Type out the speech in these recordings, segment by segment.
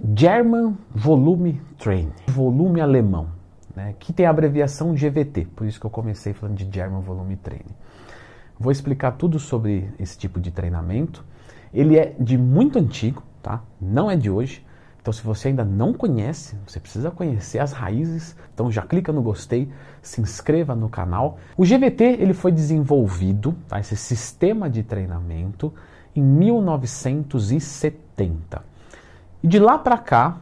German Volume Training, volume alemão, né, que tem a abreviação GVT, por isso que eu comecei falando de German Volume Training. Vou explicar tudo sobre esse tipo de treinamento. Ele é de muito antigo, tá? Não é de hoje. Então, se você ainda não conhece, você precisa conhecer as raízes. Então, já clica no gostei, se inscreva no canal. O GVT ele foi desenvolvido, tá? esse sistema de treinamento, em 1970. E de lá para cá,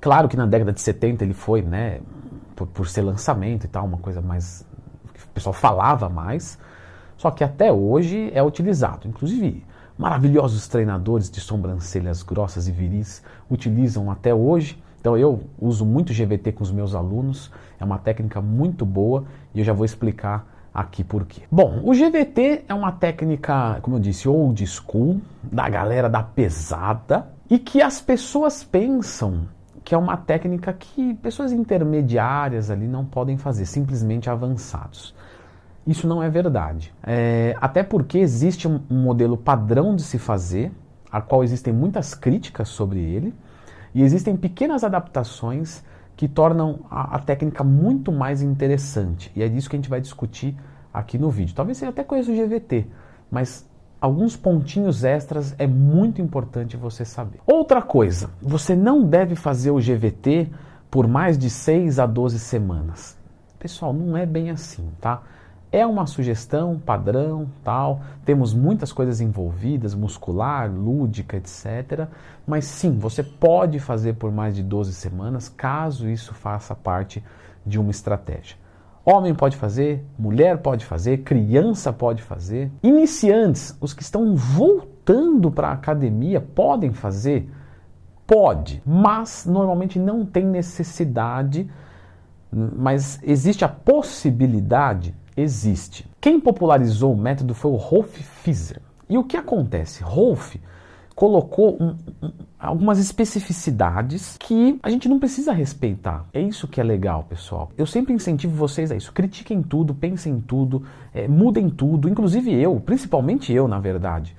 claro que na década de 70 ele foi, né, por, por ser lançamento e tal, uma coisa mais que o pessoal falava mais. Só que até hoje é utilizado. Inclusive, maravilhosos treinadores de sobrancelhas grossas e viris utilizam até hoje. Então eu uso muito GVT com os meus alunos, é uma técnica muito boa e eu já vou explicar aqui por quê. Bom, o GVT é uma técnica, como eu disse, old school, da galera da pesada e que as pessoas pensam que é uma técnica que pessoas intermediárias ali não podem fazer, simplesmente avançados. Isso não é verdade. É, até porque existe um, modelo padrão de se fazer, a qual existem muitas críticas sobre ele, e existem pequenas adaptações que tornam a, a, técnica muito mais interessante. E é disso que a gente vai discutir aqui no vídeo. Talvez você até conheça o GVT, mas alguns pontinhos extras é muito importante você saber. Outra coisa, você não deve fazer o GVT por mais de 6 a 12 semanas. Pessoal, não é bem assim, tá? É uma sugestão padrão, tal. Temos muitas coisas envolvidas, muscular, lúdica, etc. Mas sim, você pode fazer por mais de 12 semanas, caso isso faça parte de uma estratégia. Homem pode fazer, mulher pode fazer, criança pode fazer. Iniciantes, os que estão voltando para a academia, podem fazer? Pode, mas normalmente não tem necessidade, mas existe a possibilidade existe. Quem popularizou o método foi o Rolf Fischer. E o que acontece? Rolf colocou um, um, algumas especificidades que a gente não precisa respeitar. É isso que é legal, pessoal. Eu sempre incentivo vocês a isso. Critiquem tudo, pensem tudo, é, mudem tudo, inclusive eu, principalmente eu, na verdade.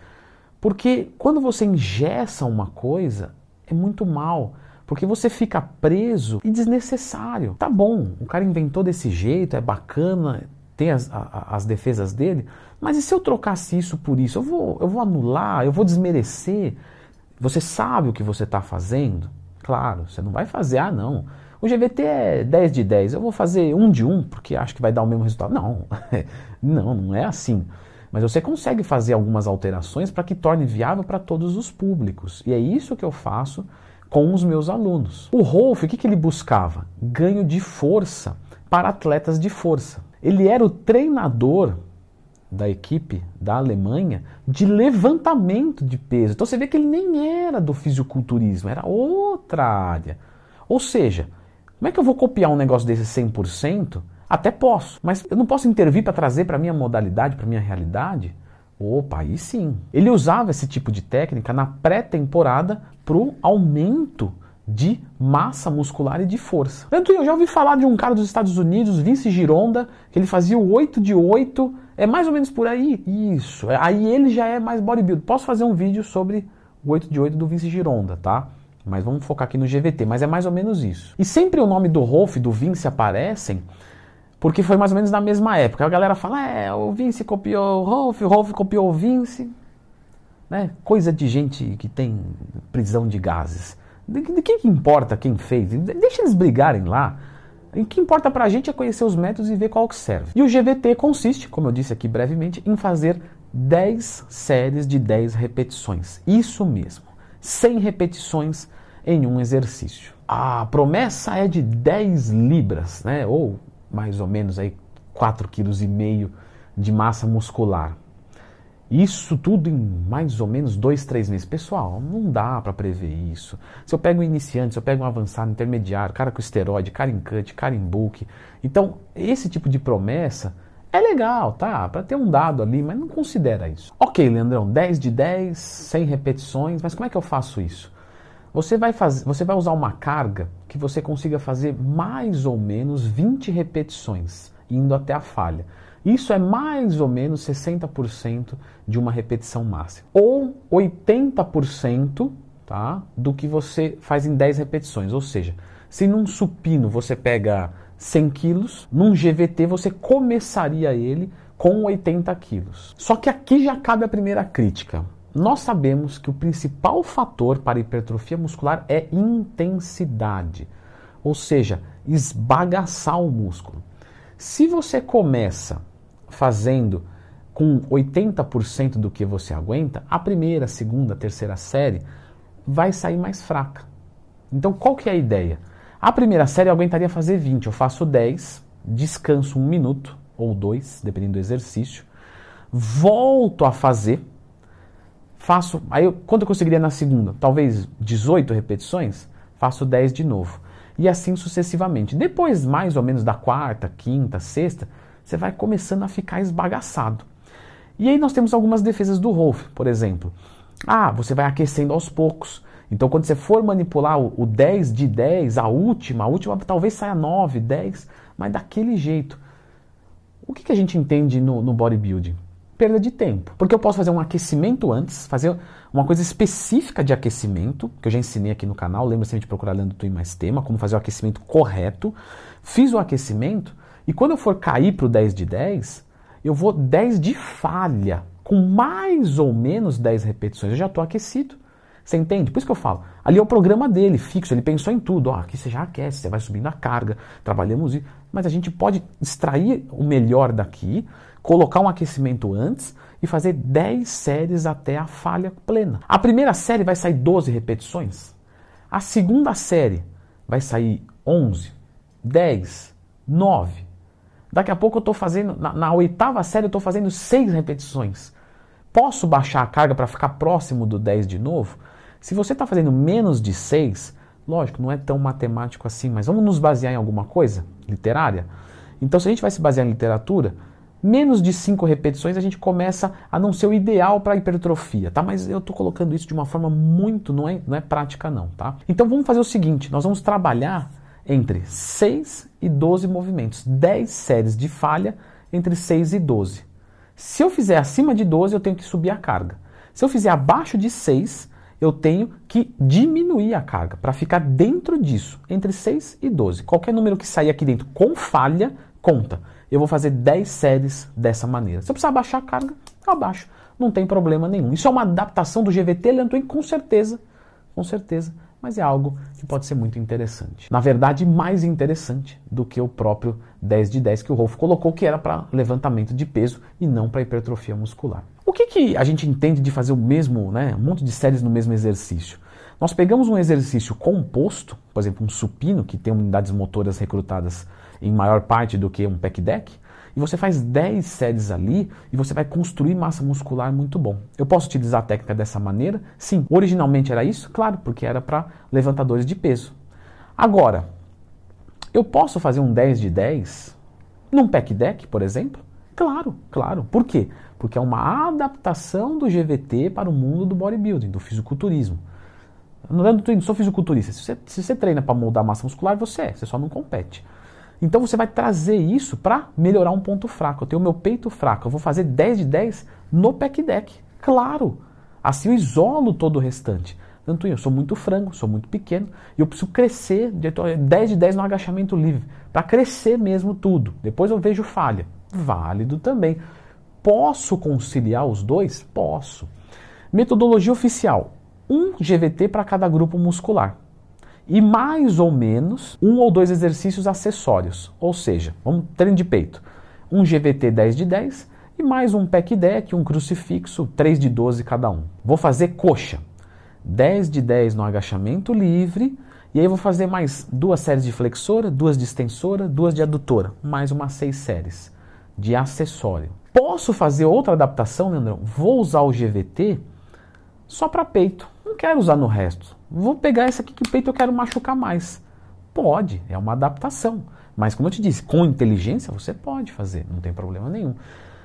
Porque quando você engessa uma coisa, é muito mal. Porque você fica preso e desnecessário. Tá bom, o cara inventou desse jeito, é bacana, tem as, a, as defesas dele, mas e se eu trocasse isso por isso? Eu vou, eu vou anular, eu vou desmerecer. Você sabe o que você está fazendo? Claro, você não vai fazer, ah não, o GVT é 10 de 10, eu vou fazer 1 de 1 porque acho que vai dar o mesmo resultado. Não, não, não é assim. Mas você consegue fazer algumas alterações para que torne viável para todos os públicos. E é isso que eu faço com os meus alunos. O Rolf, o que, que ele buscava? Ganho de força para atletas de força. Ele era o treinador da equipe da Alemanha de levantamento de peso. Então você vê que ele nem era do fisiculturismo, era outra área. Ou seja, como é que eu vou copiar um negócio desse 100%? Até posso, mas eu não posso intervir para trazer para minha modalidade, para minha realidade? Opa, aí sim. Ele usava esse tipo de técnica na pré-temporada para o aumento de massa muscular e de força. Tanto eu já ouvi falar de um cara dos Estados Unidos, Vince Gironda, que ele fazia o 8 de 8, é mais ou menos por aí. Isso, é, aí ele já é mais bodybuilder. Posso fazer um vídeo sobre o 8 de 8 do Vince Gironda, tá? Mas vamos focar aqui no GVT, mas é mais ou menos isso. E sempre o nome do Rolf e do Vince aparecem porque foi mais ou menos na mesma época. A galera fala, é, o Vince copiou o Rolf, o Rolf copiou o Vince. Né? Coisa de gente que tem prisão de gases. De, de que, que importa quem fez? Deixa eles brigarem lá. O que importa pra gente é conhecer os métodos e ver qual que serve. E o GVT consiste, como eu disse aqui brevemente, em fazer 10 séries de 10 repetições. Isso mesmo. 100 repetições em um exercício. A promessa é de 10 libras, né? Ou mais ou menos aí 4,5 kg de massa muscular. Isso tudo em mais ou menos dois, três meses. Pessoal, não dá para prever isso. Se eu pego um iniciante, se eu pego um avançado, intermediário, cara com esteroide, cara em cut, cara em bulk. Então, esse tipo de promessa é legal, tá? Para ter um dado ali, mas não considera isso. Ok, Leandrão, 10 de 10, 100 repetições, mas como é que eu faço isso? Você vai, fazer, você vai usar uma carga que você consiga fazer mais ou menos 20 repetições, indo até a falha. Isso é mais ou menos 60% de uma repetição máxima. Ou 80% tá? do que você faz em 10 repetições. Ou seja, se num supino você pega 100 quilos, num GVT você começaria ele com 80 quilos. Só que aqui já cabe a primeira crítica. Nós sabemos que o principal fator para hipertrofia muscular é intensidade, ou seja, esbagaçar o músculo. Se você começa fazendo com 80% do que você aguenta, a primeira, segunda, terceira série vai sair mais fraca. Então, qual que é a ideia? A primeira série eu aguentaria fazer 20, eu faço 10, descanso um minuto ou dois, dependendo do exercício, volto a fazer, faço, aí eu, quanto eu conseguiria na segunda? Talvez 18 repetições, faço 10 de novo. E assim sucessivamente. Depois, mais ou menos da quarta, quinta, sexta, você vai começando a ficar esbagaçado. E aí nós temos algumas defesas do Rolf, por exemplo. Ah, você vai aquecendo aos poucos. Então, quando você for manipular o, o 10 de 10, a última, a última talvez saia 9, 10, mas daquele jeito. O que, que a gente entende no, no bodybuilding? Perda de tempo. Porque eu posso fazer um aquecimento antes, fazer uma coisa específica de aquecimento, que eu já ensinei aqui no canal, lembra sempre de procurar Lendo Tu em Mais Tema, como fazer o aquecimento correto. Fiz o aquecimento, e quando eu for cair para o 10 de 10, eu vou 10 de falha, com mais ou menos 10 repetições, eu já estou aquecido. Você entende? Por isso que eu falo. Ali é o programa dele, fixo, ele pensou em tudo. Ó, aqui você já aquece, você vai subindo a carga, trabalhamos isso. Mas a gente pode extrair o melhor daqui, colocar um aquecimento antes e fazer 10 séries até a falha plena. A primeira série vai sair 12 repetições. A segunda série vai sair 11, 10, 9. Daqui a pouco eu estou fazendo, na, na, oitava série eu estou fazendo seis repetições. Posso baixar a carga para ficar próximo do 10 de novo? Se você está fazendo menos de 6, lógico, não é tão matemático assim, mas vamos nos basear em alguma coisa literária? Então, se a gente vai se basear em literatura, menos de 5 repetições a gente começa a não ser o ideal para hipertrofia, tá? Mas eu estou colocando isso de uma forma muito, não é, não é prática não, tá? Então vamos fazer o seguinte, nós vamos trabalhar entre 6 e 12 movimentos. 10 séries de falha entre 6 e 12. Se eu fizer acima de 12, eu tenho que subir a carga. Se eu fizer abaixo de 6, eu tenho que diminuir a carga para ficar dentro disso, entre 6 e 12. Qualquer número que sair aqui dentro com falha, conta. Eu vou fazer 10 séries dessa maneira. Se eu precisar baixar a carga, eu abaixo. Não tem problema nenhum. Isso é uma adaptação do GVT Leantoin, com certeza. Com certeza mas é algo que pode ser muito interessante. Na verdade, mais interessante do que o próprio 10 de 10 que o Rolf colocou, que era para levantamento de peso e não para hipertrofia muscular. O que, que a gente entende de fazer o mesmo, né, um monte de séries no mesmo exercício? Nós pegamos um exercício composto, por exemplo, um supino, que tem unidades motoras recrutadas em maior parte do que um pec deck, e você faz 10 séries ali e você vai construir massa muscular muito bom. Eu posso utilizar a técnica dessa maneira? Sim. Originalmente era isso? Claro, porque era para levantadores de peso. Agora, eu posso fazer um 10 de 10 num pack deck, por exemplo? Claro, claro. Por quê? Porque é uma adaptação do GVT para o mundo do bodybuilding, do fisiculturismo. Não, não sou fisiculturista. Se você, se você treina para moldar massa muscular, você é, você só não compete. Então você vai trazer isso para melhorar um ponto fraco. Eu tenho o meu peito fraco, eu vou fazer 10 de 10 no pack deck. Claro! Assim eu isolo todo o restante. Tanto eu sou muito frango, sou muito pequeno e eu preciso crescer de 10 de 10 no agachamento livre, para crescer mesmo tudo. Depois eu vejo falha. Válido também. Posso conciliar os dois? Posso. Metodologia oficial: um GVT para cada grupo muscular e mais ou menos um ou dois exercícios acessórios. Ou seja, vamos treino de peito, um GVT 10 de 10 e mais um pec deck, um crucifixo, 3 de 12 cada um. Vou fazer coxa, 10 de 10 no agachamento livre, e aí vou fazer mais duas séries de flexora, duas de extensora, duas de adutora, mais umas seis séries de acessório. Posso fazer outra adaptação, Leandrão? Vou usar o GVT só para peito. Não quero usar no resto. Vou pegar esse aqui que peito eu quero machucar mais. Pode, é uma adaptação. Mas como eu te disse, com inteligência você pode fazer, não tem problema nenhum.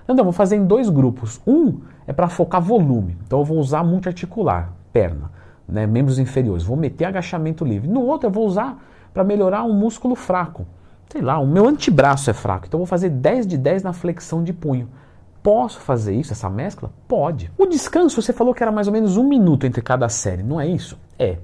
Então, vou fazer em dois grupos. Um é para focar volume. Então eu vou usar multiarticular, perna, né, membros inferiores. Vou meter agachamento livre. No outro eu vou usar para melhorar um músculo fraco. Sei lá, o meu antebraço é fraco. Então eu vou fazer 10 de 10 na flexão de punho. Posso fazer isso, essa mescla? Pode. O descanso, você falou que era mais ou menos um minuto entre cada série, não é isso? É.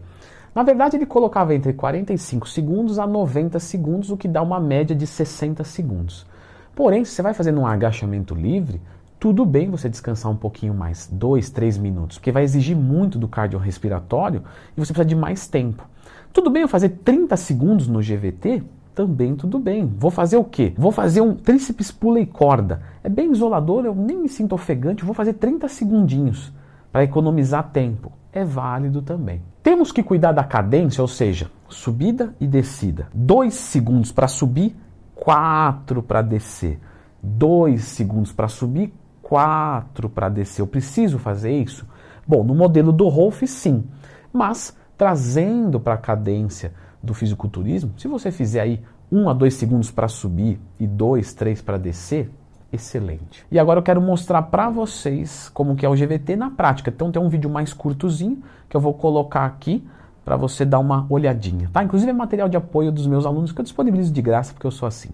Na verdade, ele colocava entre 45 segundos a 90 segundos, o que dá uma média de 60 segundos. Porém, se você vai fazendo um agachamento livre, tudo bem você descansar um pouquinho mais, 2, 3 minutos, porque vai exigir muito do cardiorrespiratório e você precisa de mais tempo. Tudo bem eu fazer 30 segundos no GVT? Também tudo bem. Vou fazer o quê? Vou fazer um tríceps pula e corda. É bem isolador, eu nem me sinto ofegante, vou fazer 30 segundinhos para economizar tempo. É válido também. Temos que cuidar da cadência, ou seja, subida e descida. 2 segundos para subir, 4 para descer. 2 segundos para subir, 4 para descer. Eu preciso fazer isso? Bom, no modelo do Rolf, sim. Mas trazendo para a cadência do fisiculturismo, se você fizer aí 1 a 2 segundos para subir e 2, 3 para descer, excelente. E agora eu quero mostrar para vocês como que é o GVT na prática. Então tem um vídeo mais curtozinho que eu vou colocar aqui para você dar uma olhadinha, tá? Inclusive é material de apoio dos meus alunos que eu disponibilizo de graça porque eu sou assim.